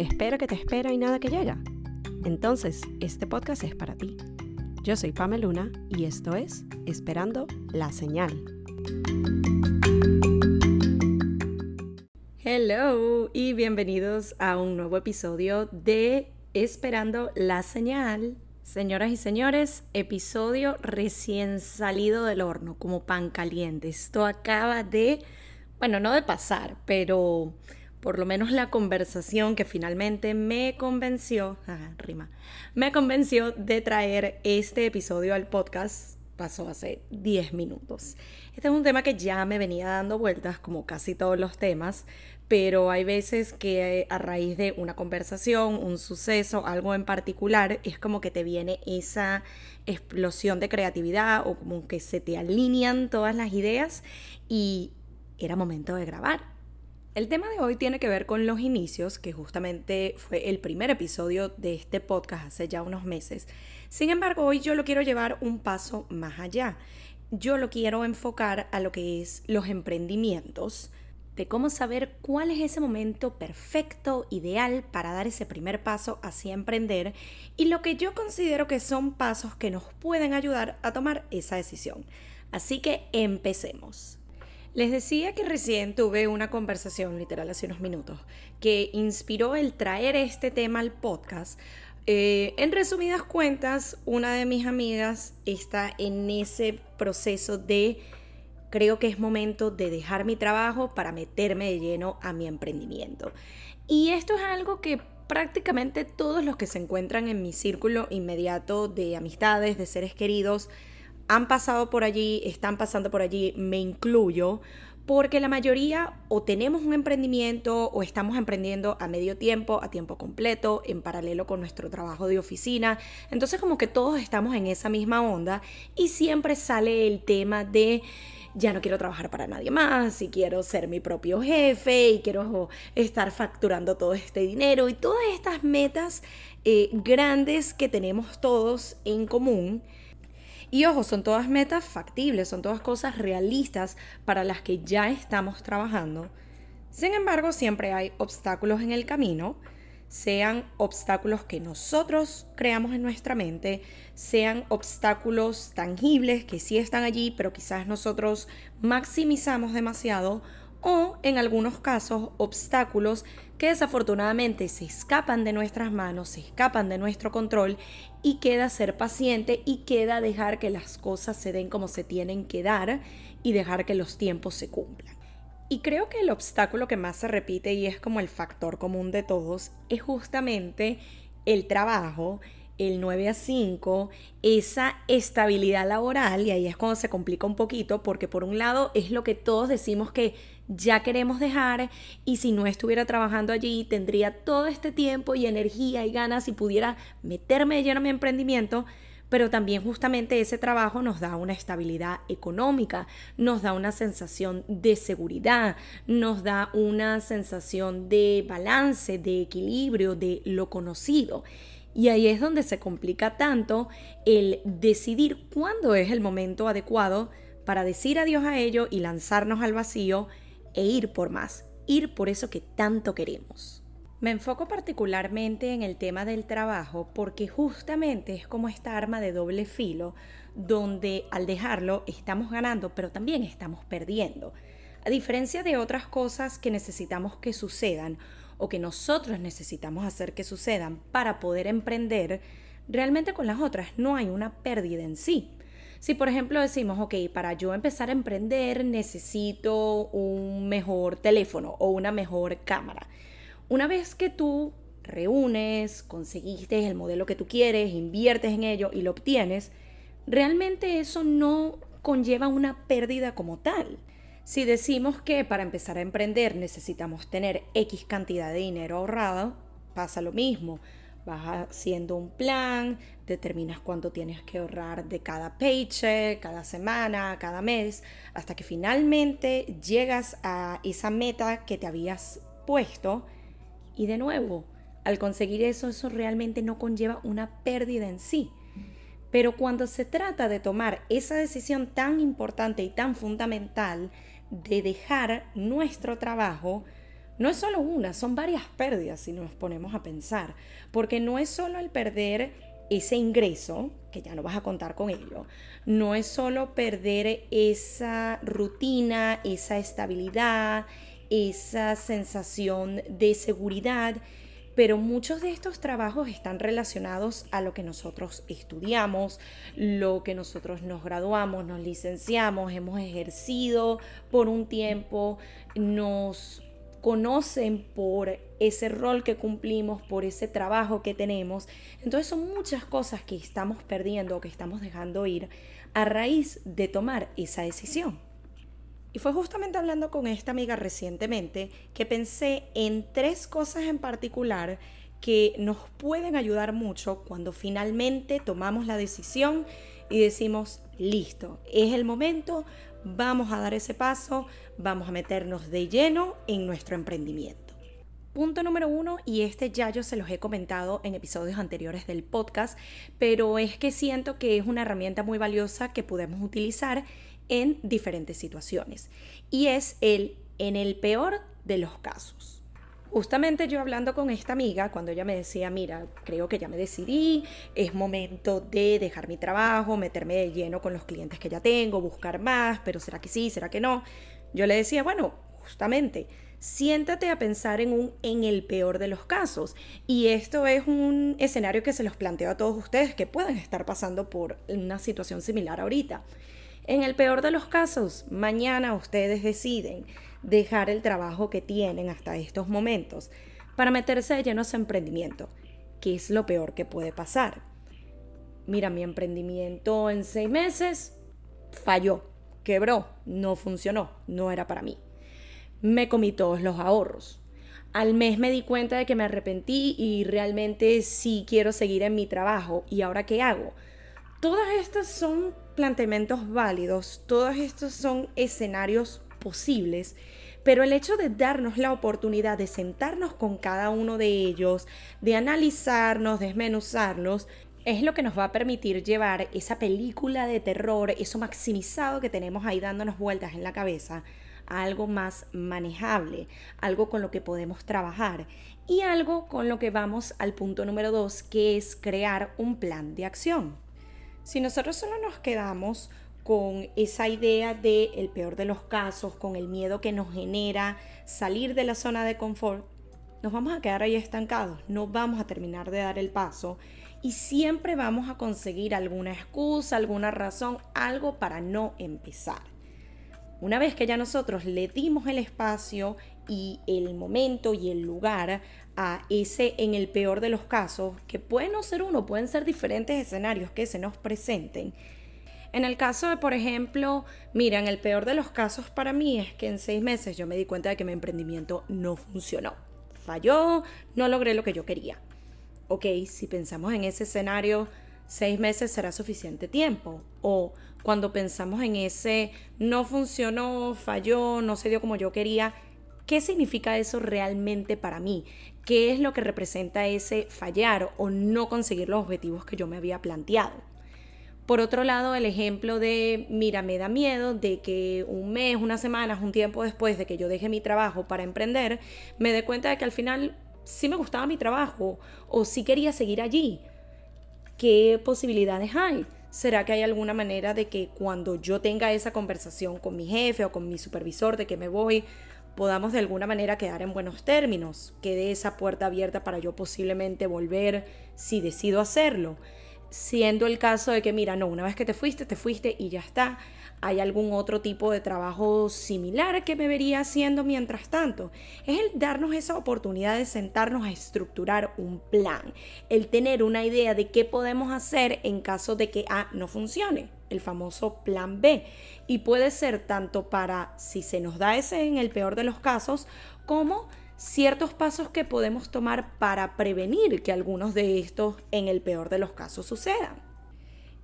espera que te espera y nada que llega. Entonces, este podcast es para ti. Yo soy Pameluna y esto es Esperando la Señal. Hello y bienvenidos a un nuevo episodio de Esperando la Señal. Señoras y señores, episodio recién salido del horno, como pan caliente. Esto acaba de, bueno, no de pasar, pero por lo menos la conversación que finalmente me convenció, rima, me convenció de traer este episodio al podcast pasó hace 10 minutos. Este es un tema que ya me venía dando vueltas, como casi todos los temas, pero hay veces que a raíz de una conversación, un suceso, algo en particular, es como que te viene esa explosión de creatividad o como que se te alinean todas las ideas y era momento de grabar. El tema de hoy tiene que ver con los inicios, que justamente fue el primer episodio de este podcast hace ya unos meses. Sin embargo, hoy yo lo quiero llevar un paso más allá. Yo lo quiero enfocar a lo que es los emprendimientos, de cómo saber cuál es ese momento perfecto, ideal para dar ese primer paso hacia emprender y lo que yo considero que son pasos que nos pueden ayudar a tomar esa decisión. Así que empecemos. Les decía que recién tuve una conversación, literal hace unos minutos, que inspiró el traer este tema al podcast. Eh, en resumidas cuentas, una de mis amigas está en ese proceso de, creo que es momento de dejar mi trabajo para meterme de lleno a mi emprendimiento. Y esto es algo que prácticamente todos los que se encuentran en mi círculo inmediato de amistades, de seres queridos, han pasado por allí, están pasando por allí, me incluyo, porque la mayoría o tenemos un emprendimiento o estamos emprendiendo a medio tiempo, a tiempo completo, en paralelo con nuestro trabajo de oficina. Entonces como que todos estamos en esa misma onda y siempre sale el tema de ya no quiero trabajar para nadie más y quiero ser mi propio jefe y quiero estar facturando todo este dinero y todas estas metas eh, grandes que tenemos todos en común y ojo, son todas metas factibles, son todas cosas realistas para las que ya estamos trabajando. Sin embargo, siempre hay obstáculos en el camino, sean obstáculos que nosotros creamos en nuestra mente, sean obstáculos tangibles que sí están allí, pero quizás nosotros maximizamos demasiado, o en algunos casos obstáculos que desafortunadamente se escapan de nuestras manos, se escapan de nuestro control y queda ser paciente y queda dejar que las cosas se den como se tienen que dar y dejar que los tiempos se cumplan. Y creo que el obstáculo que más se repite y es como el factor común de todos es justamente el trabajo, el 9 a 5, esa estabilidad laboral, y ahí es cuando se complica un poquito, porque por un lado es lo que todos decimos que ya queremos dejar y si no estuviera trabajando allí tendría todo este tiempo y energía y ganas y pudiera meterme de lleno a mi emprendimiento, pero también justamente ese trabajo nos da una estabilidad económica, nos da una sensación de seguridad, nos da una sensación de balance, de equilibrio, de lo conocido. Y ahí es donde se complica tanto el decidir cuándo es el momento adecuado para decir adiós a ello y lanzarnos al vacío e ir por más, ir por eso que tanto queremos. Me enfoco particularmente en el tema del trabajo porque justamente es como esta arma de doble filo donde al dejarlo estamos ganando pero también estamos perdiendo. A diferencia de otras cosas que necesitamos que sucedan o que nosotros necesitamos hacer que sucedan para poder emprender, realmente con las otras no hay una pérdida en sí. Si por ejemplo decimos, ok, para yo empezar a emprender necesito un mejor teléfono o una mejor cámara. Una vez que tú reúnes, conseguiste el modelo que tú quieres, inviertes en ello y lo obtienes, realmente eso no conlleva una pérdida como tal. Si decimos que para empezar a emprender necesitamos tener X cantidad de dinero ahorrado, pasa lo mismo vas haciendo un plan, determinas cuánto tienes que ahorrar de cada paycheck, cada semana, cada mes, hasta que finalmente llegas a esa meta que te habías puesto y de nuevo, al conseguir eso, eso realmente no conlleva una pérdida en sí. Pero cuando se trata de tomar esa decisión tan importante y tan fundamental de dejar nuestro trabajo, no es solo una, son varias pérdidas si nos ponemos a pensar, porque no es solo el perder ese ingreso, que ya no vas a contar con ello, no es solo perder esa rutina, esa estabilidad, esa sensación de seguridad, pero muchos de estos trabajos están relacionados a lo que nosotros estudiamos, lo que nosotros nos graduamos, nos licenciamos, hemos ejercido por un tiempo, nos conocen por ese rol que cumplimos, por ese trabajo que tenemos. Entonces son muchas cosas que estamos perdiendo o que estamos dejando ir a raíz de tomar esa decisión. Y fue justamente hablando con esta amiga recientemente que pensé en tres cosas en particular que nos pueden ayudar mucho cuando finalmente tomamos la decisión y decimos, listo, es el momento, vamos a dar ese paso, vamos a meternos de lleno en nuestro emprendimiento. Punto número uno, y este ya yo se los he comentado en episodios anteriores del podcast, pero es que siento que es una herramienta muy valiosa que podemos utilizar en diferentes situaciones. Y es el en el peor de los casos. Justamente yo hablando con esta amiga, cuando ella me decía, mira, creo que ya me decidí, es momento de dejar mi trabajo, meterme de lleno con los clientes que ya tengo, buscar más, pero ¿será que sí? ¿Será que no? Yo le decía, bueno, justamente, siéntate a pensar en un en el peor de los casos. Y esto es un escenario que se los planteo a todos ustedes que pueden estar pasando por una situación similar ahorita. En el peor de los casos, mañana ustedes deciden dejar el trabajo que tienen hasta estos momentos para meterse de lleno a su emprendimiento, que es lo peor que puede pasar. Mira, mi emprendimiento en seis meses falló, quebró, no funcionó, no era para mí. Me comí todos los ahorros. Al mes me di cuenta de que me arrepentí y realmente sí quiero seguir en mi trabajo. ¿Y ahora qué hago? Todas estas son planteamientos válidos, todos estos son escenarios posibles, pero el hecho de darnos la oportunidad de sentarnos con cada uno de ellos, de analizarnos, desmenuzarlos, es lo que nos va a permitir llevar esa película de terror, eso maximizado que tenemos ahí dándonos vueltas en la cabeza, a algo más manejable, algo con lo que podemos trabajar y algo con lo que vamos al punto número dos, que es crear un plan de acción. Si nosotros solo nos quedamos con esa idea de el peor de los casos, con el miedo que nos genera salir de la zona de confort, nos vamos a quedar ahí estancados, no vamos a terminar de dar el paso y siempre vamos a conseguir alguna excusa, alguna razón, algo para no empezar. Una vez que ya nosotros le dimos el espacio y el momento y el lugar a ese en el peor de los casos, que pueden no ser uno, pueden ser diferentes escenarios que se nos presenten, en el caso de, por ejemplo, mira, en el peor de los casos para mí es que en seis meses yo me di cuenta de que mi emprendimiento no funcionó. Falló, no logré lo que yo quería. Ok, si pensamos en ese escenario, seis meses será suficiente tiempo. O cuando pensamos en ese no funcionó, falló, no se dio como yo quería, ¿qué significa eso realmente para mí? ¿Qué es lo que representa ese fallar o no conseguir los objetivos que yo me había planteado? Por otro lado, el ejemplo de, mira, me da miedo de que un mes, unas semanas, un tiempo después de que yo deje mi trabajo para emprender, me dé cuenta de que al final sí me gustaba mi trabajo o sí quería seguir allí. ¿Qué posibilidades hay? ¿Será que hay alguna manera de que cuando yo tenga esa conversación con mi jefe o con mi supervisor de que me voy, podamos de alguna manera quedar en buenos términos? Quede esa puerta abierta para yo posiblemente volver si decido hacerlo siendo el caso de que, mira, no, una vez que te fuiste, te fuiste y ya está. ¿Hay algún otro tipo de trabajo similar que me vería haciendo mientras tanto? Es el darnos esa oportunidad de sentarnos a estructurar un plan, el tener una idea de qué podemos hacer en caso de que A no funcione, el famoso plan B. Y puede ser tanto para si se nos da ese en el peor de los casos, como ciertos pasos que podemos tomar para prevenir que algunos de estos en el peor de los casos sucedan.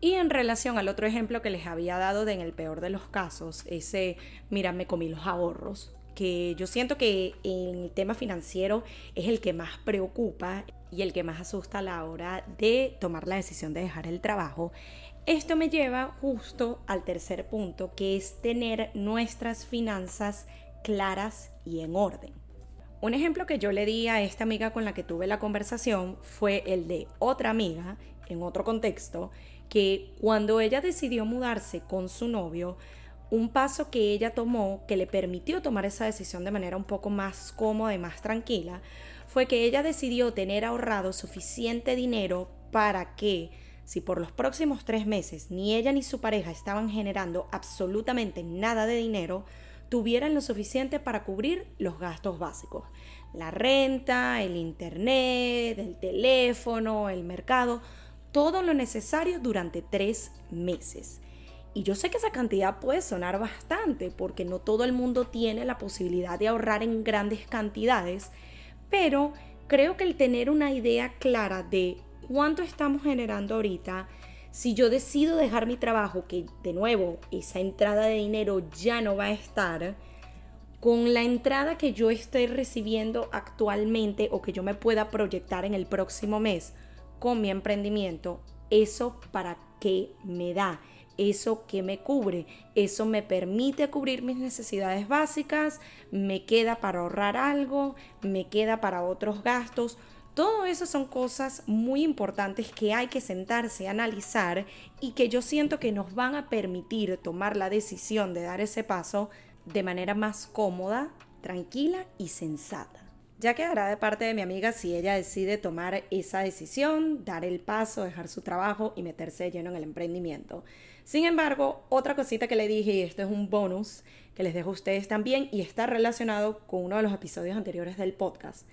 Y en relación al otro ejemplo que les había dado de en el peor de los casos, ese, mira, me comí los ahorros, que yo siento que el tema financiero es el que más preocupa y el que más asusta a la hora de tomar la decisión de dejar el trabajo. Esto me lleva justo al tercer punto, que es tener nuestras finanzas claras y en orden. Un ejemplo que yo le di a esta amiga con la que tuve la conversación fue el de otra amiga, en otro contexto, que cuando ella decidió mudarse con su novio, un paso que ella tomó que le permitió tomar esa decisión de manera un poco más cómoda y más tranquila, fue que ella decidió tener ahorrado suficiente dinero para que, si por los próximos tres meses ni ella ni su pareja estaban generando absolutamente nada de dinero, tuvieran lo suficiente para cubrir los gastos básicos. La renta, el internet, el teléfono, el mercado, todo lo necesario durante tres meses. Y yo sé que esa cantidad puede sonar bastante porque no todo el mundo tiene la posibilidad de ahorrar en grandes cantidades, pero creo que el tener una idea clara de cuánto estamos generando ahorita, si yo decido dejar mi trabajo, que de nuevo esa entrada de dinero ya no va a estar, con la entrada que yo estoy recibiendo actualmente o que yo me pueda proyectar en el próximo mes, con mi emprendimiento, eso para qué me da, eso que me cubre, eso me permite cubrir mis necesidades básicas, me queda para ahorrar algo, me queda para otros gastos. Todo eso son cosas muy importantes que hay que sentarse a analizar y que yo siento que nos van a permitir tomar la decisión de dar ese paso de manera más cómoda, tranquila y sensata. Ya quedará de parte de mi amiga si ella decide tomar esa decisión, dar el paso, dejar su trabajo y meterse lleno en el emprendimiento. Sin embargo, otra cosita que le dije, y esto es un bonus que les dejo a ustedes también y está relacionado con uno de los episodios anteriores del podcast.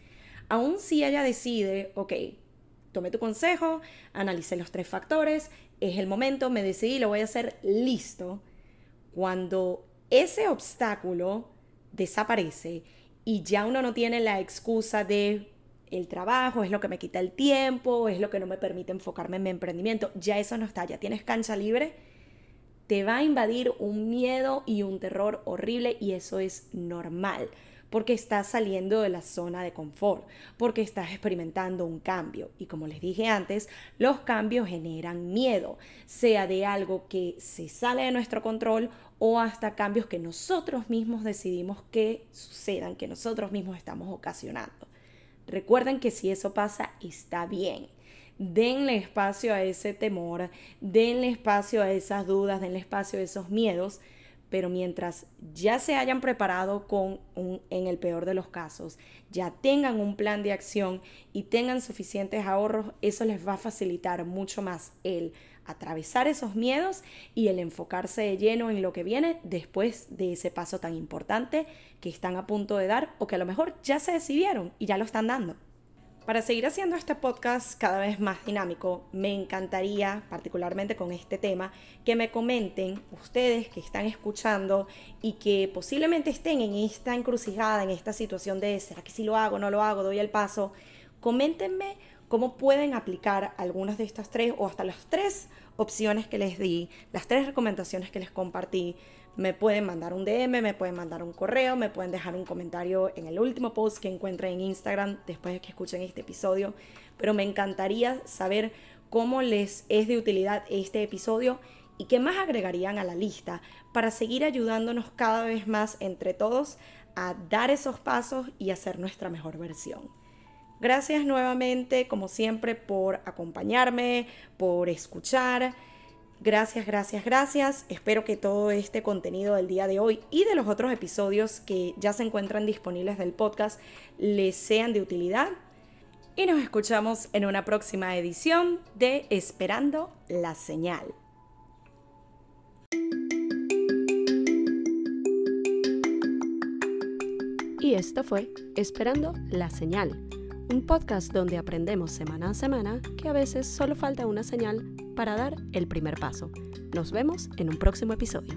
Aún si ella decide, ok, tome tu consejo, analice los tres factores, es el momento, me decidí, lo voy a hacer listo. Cuando ese obstáculo desaparece y ya uno no tiene la excusa de el trabajo, es lo que me quita el tiempo, es lo que no me permite enfocarme en mi emprendimiento, ya eso no está, ya tienes cancha libre, te va a invadir un miedo y un terror horrible y eso es normal porque estás saliendo de la zona de confort, porque estás experimentando un cambio. Y como les dije antes, los cambios generan miedo, sea de algo que se sale de nuestro control o hasta cambios que nosotros mismos decidimos que sucedan, que nosotros mismos estamos ocasionando. Recuerden que si eso pasa, está bien. Denle espacio a ese temor, denle espacio a esas dudas, denle espacio a esos miedos, pero mientras ya se hayan preparado con un, en el peor de los casos, ya tengan un plan de acción y tengan suficientes ahorros, eso les va a facilitar mucho más el atravesar esos miedos y el enfocarse de lleno en lo que viene después de ese paso tan importante que están a punto de dar o que a lo mejor ya se decidieron y ya lo están dando. Para seguir haciendo este podcast cada vez más dinámico, me encantaría, particularmente con este tema, que me comenten ustedes que están escuchando y que posiblemente estén en esta encrucijada, en esta situación de, ¿será que si lo hago, no lo hago, doy el paso? Coméntenme cómo pueden aplicar algunas de estas tres o hasta las tres opciones que les di, las tres recomendaciones que les compartí me pueden mandar un DM, me pueden mandar un correo, me pueden dejar un comentario en el último post que encuentren en Instagram después de que escuchen este episodio. Pero me encantaría saber cómo les es de utilidad este episodio y qué más agregarían a la lista para seguir ayudándonos cada vez más entre todos a dar esos pasos y hacer nuestra mejor versión. Gracias nuevamente, como siempre, por acompañarme, por escuchar. Gracias, gracias, gracias. Espero que todo este contenido del día de hoy y de los otros episodios que ya se encuentran disponibles del podcast les sean de utilidad. Y nos escuchamos en una próxima edición de Esperando la Señal. Y esto fue Esperando la Señal, un podcast donde aprendemos semana a semana que a veces solo falta una señal para dar el primer paso. Nos vemos en un próximo episodio.